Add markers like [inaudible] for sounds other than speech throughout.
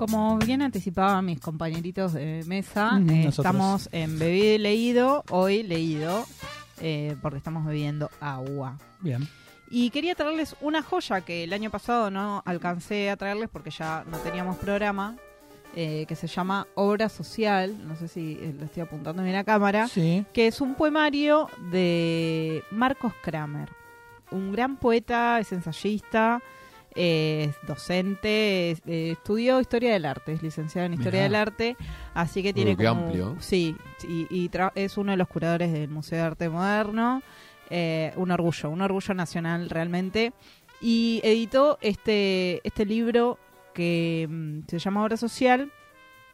Como bien anticipaban mis compañeritos de mesa, Mm, eh, estamos en bebido y leído, hoy leído, eh, porque estamos bebiendo agua. Bien. Y quería traerles una joya que el año pasado no alcancé a traerles porque ya no teníamos programa, eh, que se llama Obra Social, no sé si lo estoy apuntando bien a cámara, Sí. que es un poemario de Marcos Kramer, un gran poeta, es ensayista, es docente, es- eh, estudió Historia del Arte, es licenciado en Historia Mirá. del Arte, así que tiene qué como... amplio. Sí, y, y tra- es uno de los curadores del Museo de Arte Moderno, eh, un orgullo, un orgullo nacional realmente, y editó este, este libro que mm, se llama Obra Social,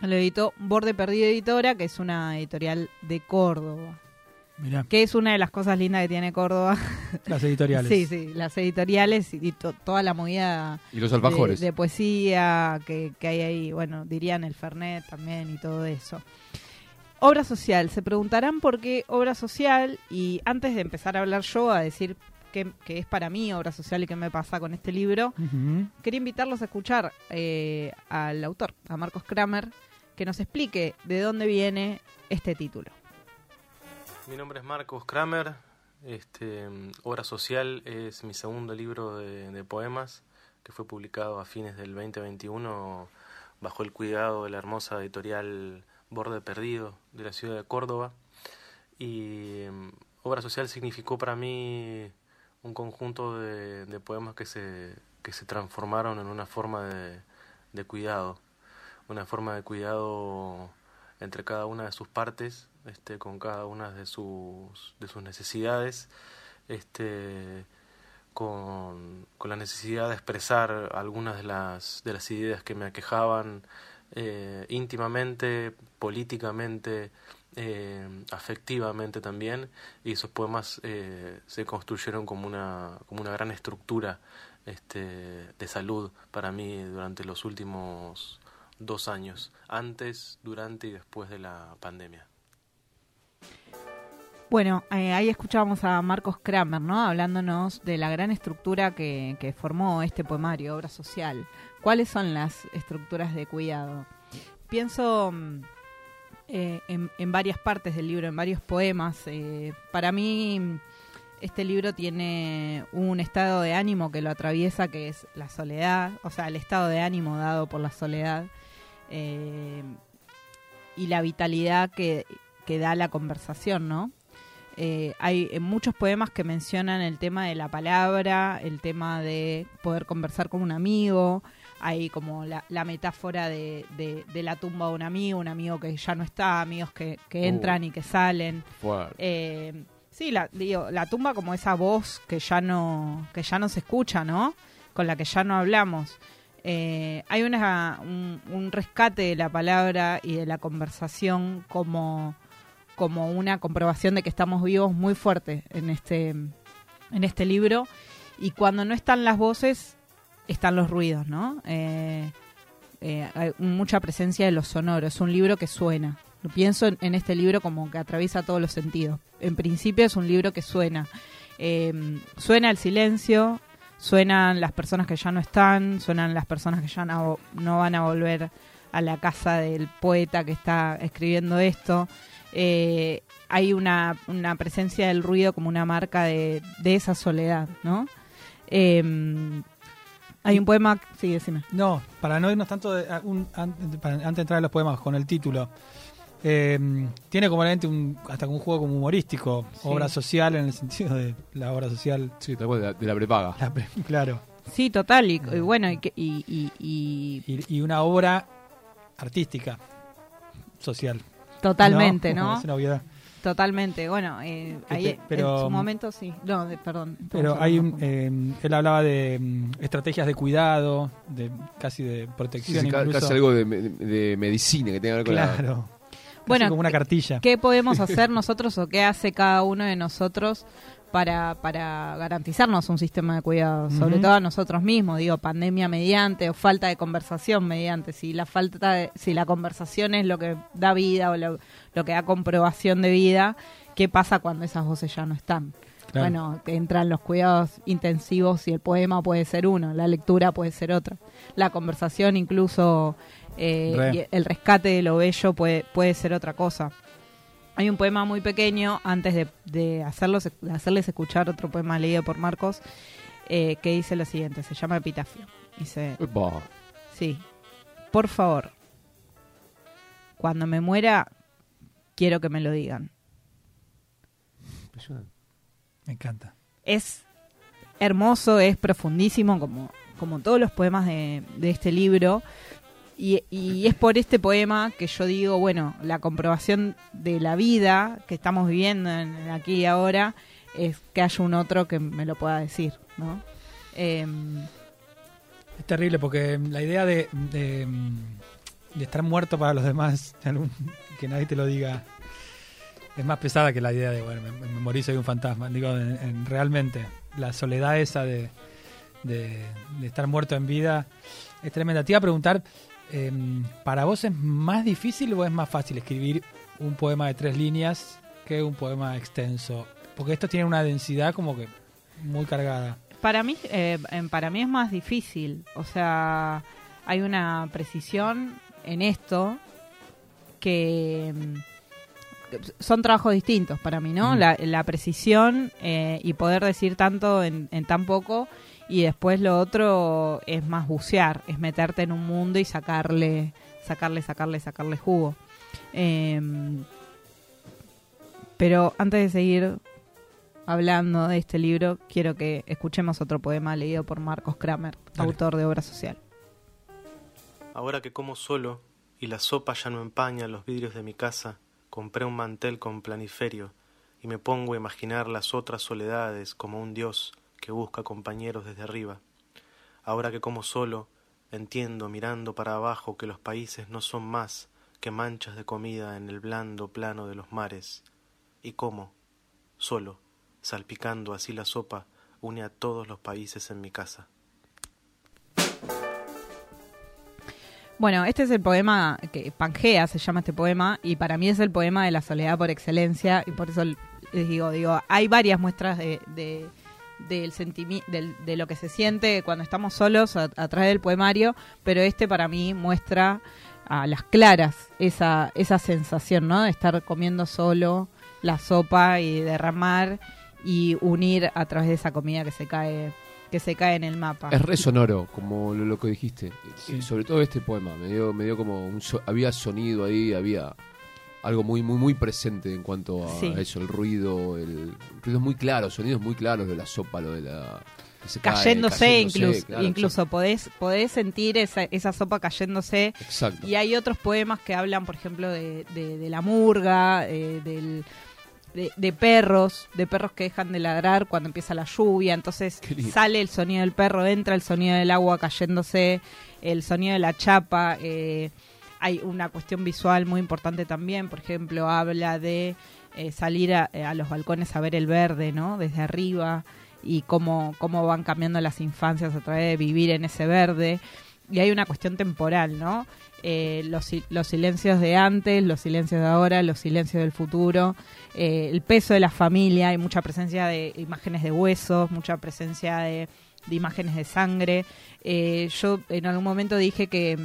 lo editó Borde Perdido Editora, que es una editorial de Córdoba. Mirá, Que es una de las cosas lindas que tiene Córdoba. las editoriales. [laughs] Sí, sí, las editoriales y, y to- toda la movida Y los de, alfajores. de poesía que, que hay ahí, bueno, dirían el Fernet también y todo eso. Obra social, se preguntarán por qué obra social y antes de empezar a hablar yo a decir qué, qué es para mí obra social y qué me pasa con este libro, quería invitarlos a escuchar eh, al autor, a Marcos Kramer, que nos explique de dónde viene este título. Mi nombre es Marcos Kramer. Este, Obra Social es mi segundo libro de, poemas que fue publicado a fines del 2021 bajo el cuidado de la hermosa editorial Borde Perdido de la ciudad de Córdoba. Y mm, Obra Social significó para mí un conjunto de, poemas que se, que se transformaron en una forma de cuidado, una forma de cuidado entre cada una de sus partes, este, con cada una de sus, de sus necesidades, este, con, con la necesidad de expresar algunas de las, de las ideas que me aquejaban eh, íntimamente, políticamente, eh, afectivamente también, y esos poemas eh, se construyeron como una, como una gran estructura este, de salud para mí durante los últimos dos años, antes, durante y después de la pandemia. Bueno, eh, ahí escuchábamos a Marcos Kramer, ¿no? Hablándonos de la gran estructura que, que formó este poemario, obra social. ¿Cuáles son las estructuras de cuidado? Pienso mm, eh, en, varias partes del libro, en varios poemas. Eh, para mí, mm, este libro tiene un estado de ánimo que lo atraviesa, que es la soledad, o sea, el estado de ánimo dado por la soledad eh, y la vitalidad que, que da la conversación, ¿no? Eh, hay eh, muchos poemas que mencionan el tema de la palabra, el tema de poder conversar con un amigo, hay como la, la metáfora de, de- de la tumba de un amigo, un amigo que ya no está, amigos que, que Oh. entran y que salen. Eh, sí, la, digo, la tumba como esa voz que ya no, que ya no se escucha, ¿no? Con la que ya no hablamos. Eh, hay una, un, un rescate de la palabra y de la conversación como, como una comprobación de que estamos vivos muy fuerte en este, en este libro. Y cuando no están las voces, están los ruidos, ¿no? Eh, eh, hay mucha presencia de los sonoros. Es un libro que suena. Lo pienso en, en este libro como que atraviesa todos los sentidos. En principio es un libro que suena. Eh, suena el silencio, suenan las personas que ya no están, suenan las personas que ya no, no van a volver a la casa del poeta que está escribiendo esto. Eh, hay una, una presencia del ruido como una marca de, de esa soledad, ¿no? Eh, hay un poema, sí, decime. No, para no irnos tanto de- un- an- para- antes de entrar a los poemas con el título. eh, tiene como realmente un, hasta un juego como humorístico, Sí. obra social en el sentido de la obra social. Sí, tal cual, de la, de la prepaga. la pre- claro. Sí, total, y, y bueno, y, que- y, y- y Y, y una obra artística, social. Totalmente, Como ¿no? Es una obviedad. Totalmente, bueno, eh, ahí Este, pero- en su momento sí. No, de- perdón. Pero hay eh, él hablaba de mm, estrategias de cuidado, de casi de Sí, protección sí, ca- incluso. casi algo de, de medicina que tenga que ver con la... claro. Casi Bueno, como una cartilla. ¿Qué podemos [laughs] hacer nosotros o qué hace cada uno de nosotros para, para garantizarnos un sistema de cuidado? Sobre todo a nosotros mismos, digo, pandemia mediante o falta de conversación mediante. Si la falta de- si la conversación es lo que da vida o lo, lo que da comprobación de vida, ¿qué pasa cuando esas voces ya no están? Claro. Bueno, entran los cuidados intensivos y el poema puede ser uno, la lectura puede ser otra. La conversación incluso, eh, y el rescate de lo bello puede, puede ser otra cosa. Hay un poema muy pequeño, antes de, de hacerlos, de hacerles escuchar otro poema leído por Marcos, eh, que dice lo siguiente, se llama Epitafio. Dice. Sí. Por favor. Cuando me muera, quiero que me lo digan. Me encanta. Es hermoso, es profundísimo, como, como todos los poemas de, de este libro. Y, y es por este poema que yo digo, bueno, la comprobación de la vida que estamos viviendo en, en aquí y ahora es que haya un otro que me lo pueda decir, ¿no? Em, Es terrible porque la idea de, de, de estar muerto para los demás, que nadie te lo diga, es más pesada que la idea de, bueno, me, me morí, soy un fantasma. Digo, en- en- realmente, la soledad esa de, de- estar muerto en vida es tremenda. Te iba a preguntar, eh, ¿para vos es más difícil o es más fácil escribir un poema de tres líneas que un poema extenso? Porque esto tiene una densidad como que muy cargada. Para mí, eh, em, para mí es más difícil. O sea, hay una precisión en esto que mm, son trabajos distintos para mí, ¿no? Mm. La, la precisión eh, y poder decir tanto en, en tan poco y después lo otro es más bucear, es meterte en un mundo y sacarle, sacarle, sacarle, sacarle jugo. Em, pero antes de seguir hablando de este libro, quiero que escuchemos otro poema leído por Marcos Kramer, Dale. autor de Obra Social. Ahora que como solo y la sopa ya no empaña los vidrios de mi casa, compré un mantel con planiferio y me pongo a imaginar las otras soledades como un dios que busca compañeros desde arriba. Ahora que como solo, entiendo mirando para abajo que los países no son más que manchas de comida en el blando plano de los mares, y como, solo, salpicando así la sopa, une a todos los países en mi casa. Bueno, este es el poema que Pangea se llama este poema y para mí es el poema de la soledad por excelencia y por eso les digo, digo, hay varias muestras de, de, del del- de lo que se siente cuando estamos solos a, a través del poemario, pero este para mí muestra a las claras esa, esa sensación, ¿no? De estar comiendo solo la sopa y derramar y unir a través de esa comida que se cae que se cae en el mapa. Es re sonoro, como lo, lo que dijiste. Sí. Sobre todo este poema. Me dio, me dio como un so- había sonido ahí, había algo muy, muy, muy presente en cuanto a Sí. eso, el ruido, el ruidos muy claros, sonidos muy claros de la sopa, lo de la cae, cayéndose, cayéndose, incluso, claro, incluso podés, podés sentir esa, esa sopa cayéndose. Exacto. exacto. Y hay otros poemas que hablan, por ejemplo, de, de- de la murga, eh, del, de, de perros, de perros que dejan de ladrar cuando empieza la lluvia. Entonces sale el sonido del perro, entra el sonido del agua cayéndose, el sonido de la chapa. eh, hay una cuestión visual muy importante también, por ejemplo, habla de eh, salir a, a los balcones a ver el verde, ¿no? Desde arriba y cómo, cómo van cambiando las infancias a través de vivir en ese verde. Y hay una cuestión temporal, ¿no? Eh, los, los silencios de antes, los silencios de ahora, los silencios del futuro, eh, el peso de la familia, hay mucha presencia de imágenes de huesos, mucha presencia de, de imágenes de sangre. Eh, yo en algún momento dije que,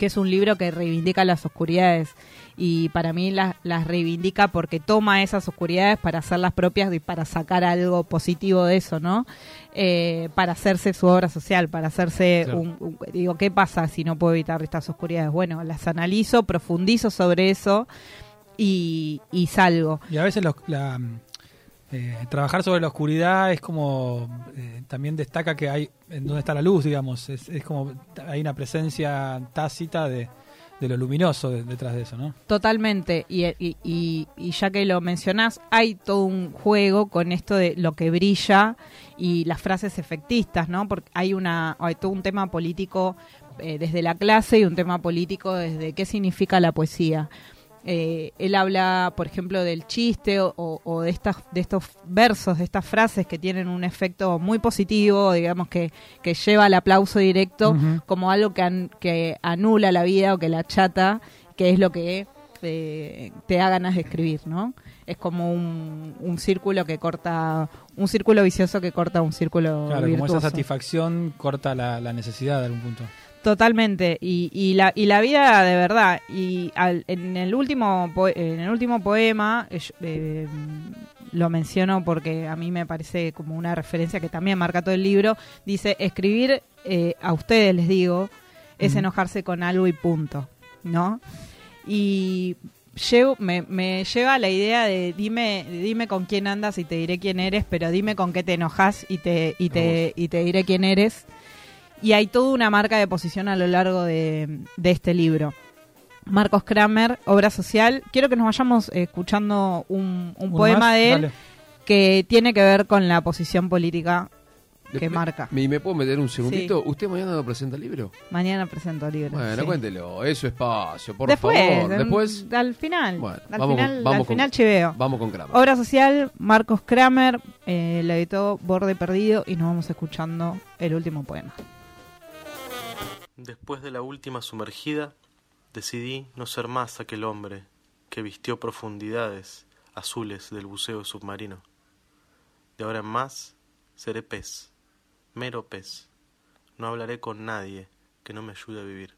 que es un libro que reivindica las oscuridades y para mí las, las reivindica porque toma esas oscuridades para hacerlas propias y para sacar algo positivo de eso, ¿no? Eh, para hacerse su obra social, para hacerse Claro. un, un- Digo, ¿qué pasa si no puedo evitar estas oscuridades? Bueno, las analizo, profundizo sobre eso y, y salgo. Y a veces los- la, eh, trabajar sobre la oscuridad es como eh, también destaca que hay en dónde está la luz, digamos, es, es como hay una presencia tácita de, lo luminoso de- detrás de eso, ¿no? Totalmente, y ya que lo mencionás, hay todo un juego con esto de lo que brilla y las frases efectistas, ¿no? Porque hay, una, hay todo un tema político eh, desde la clase y un tema político desde qué significa la poesía. Eh, él habla, por ejemplo, del chiste o, o de, estas, de estos versos, de estas frases que tienen un efecto muy positivo, digamos que, que lleva al aplauso directo como algo que, an- que anula la vida o que la chata, que es lo que eh, te da ganas de escribir, ¿no? es como un, un círculo que corta, un círculo vicioso que corta un círculo Claro, como esa satisfacción corta la, la necesidad de algún punto. Totalmente, y, y, la, y la vida de verdad. Y al- en, el último en el último poema, eh, eh, lo menciono porque a mí me parece como una referencia que también marca todo el libro, dice, escribir eh, a ustedes, les digo, es enojarse con algo y punto, ¿no? Y llevo, me, me lleva a la idea de dime, dime con quién andas y te diré quién eres, pero dime con qué te enojas y te, y te, y te diré quién eres. Y hay toda una marca de posición a lo largo de, de este libro. Marcos Kramer, Obra Social. Quiero que nos vayamos eh, escuchando un, un ¿Uno poema más? de él Dale. que tiene que ver con la posición política que marca. ¿Me, me puedo meter un segundito? ¿Usted mañana no presenta el libro? Mañana presento el libro. Bueno, sí. cuéntelo, es su espacio, por Después, favor. en- Después, al final. Bueno, al vamos con- final, vamos al con- final chiveo. vamos con Kramer. Obra social, Marcos Kramer, eh, lo editó Borde Perdido y nos vamos escuchando el último poema. Después de la última sumergida, decidí no ser más aquel hombre que vistió profundidades azules del buceo submarino. De ahora en más, seré pez, mero pez. No hablaré con nadie que no me ayude a vivir.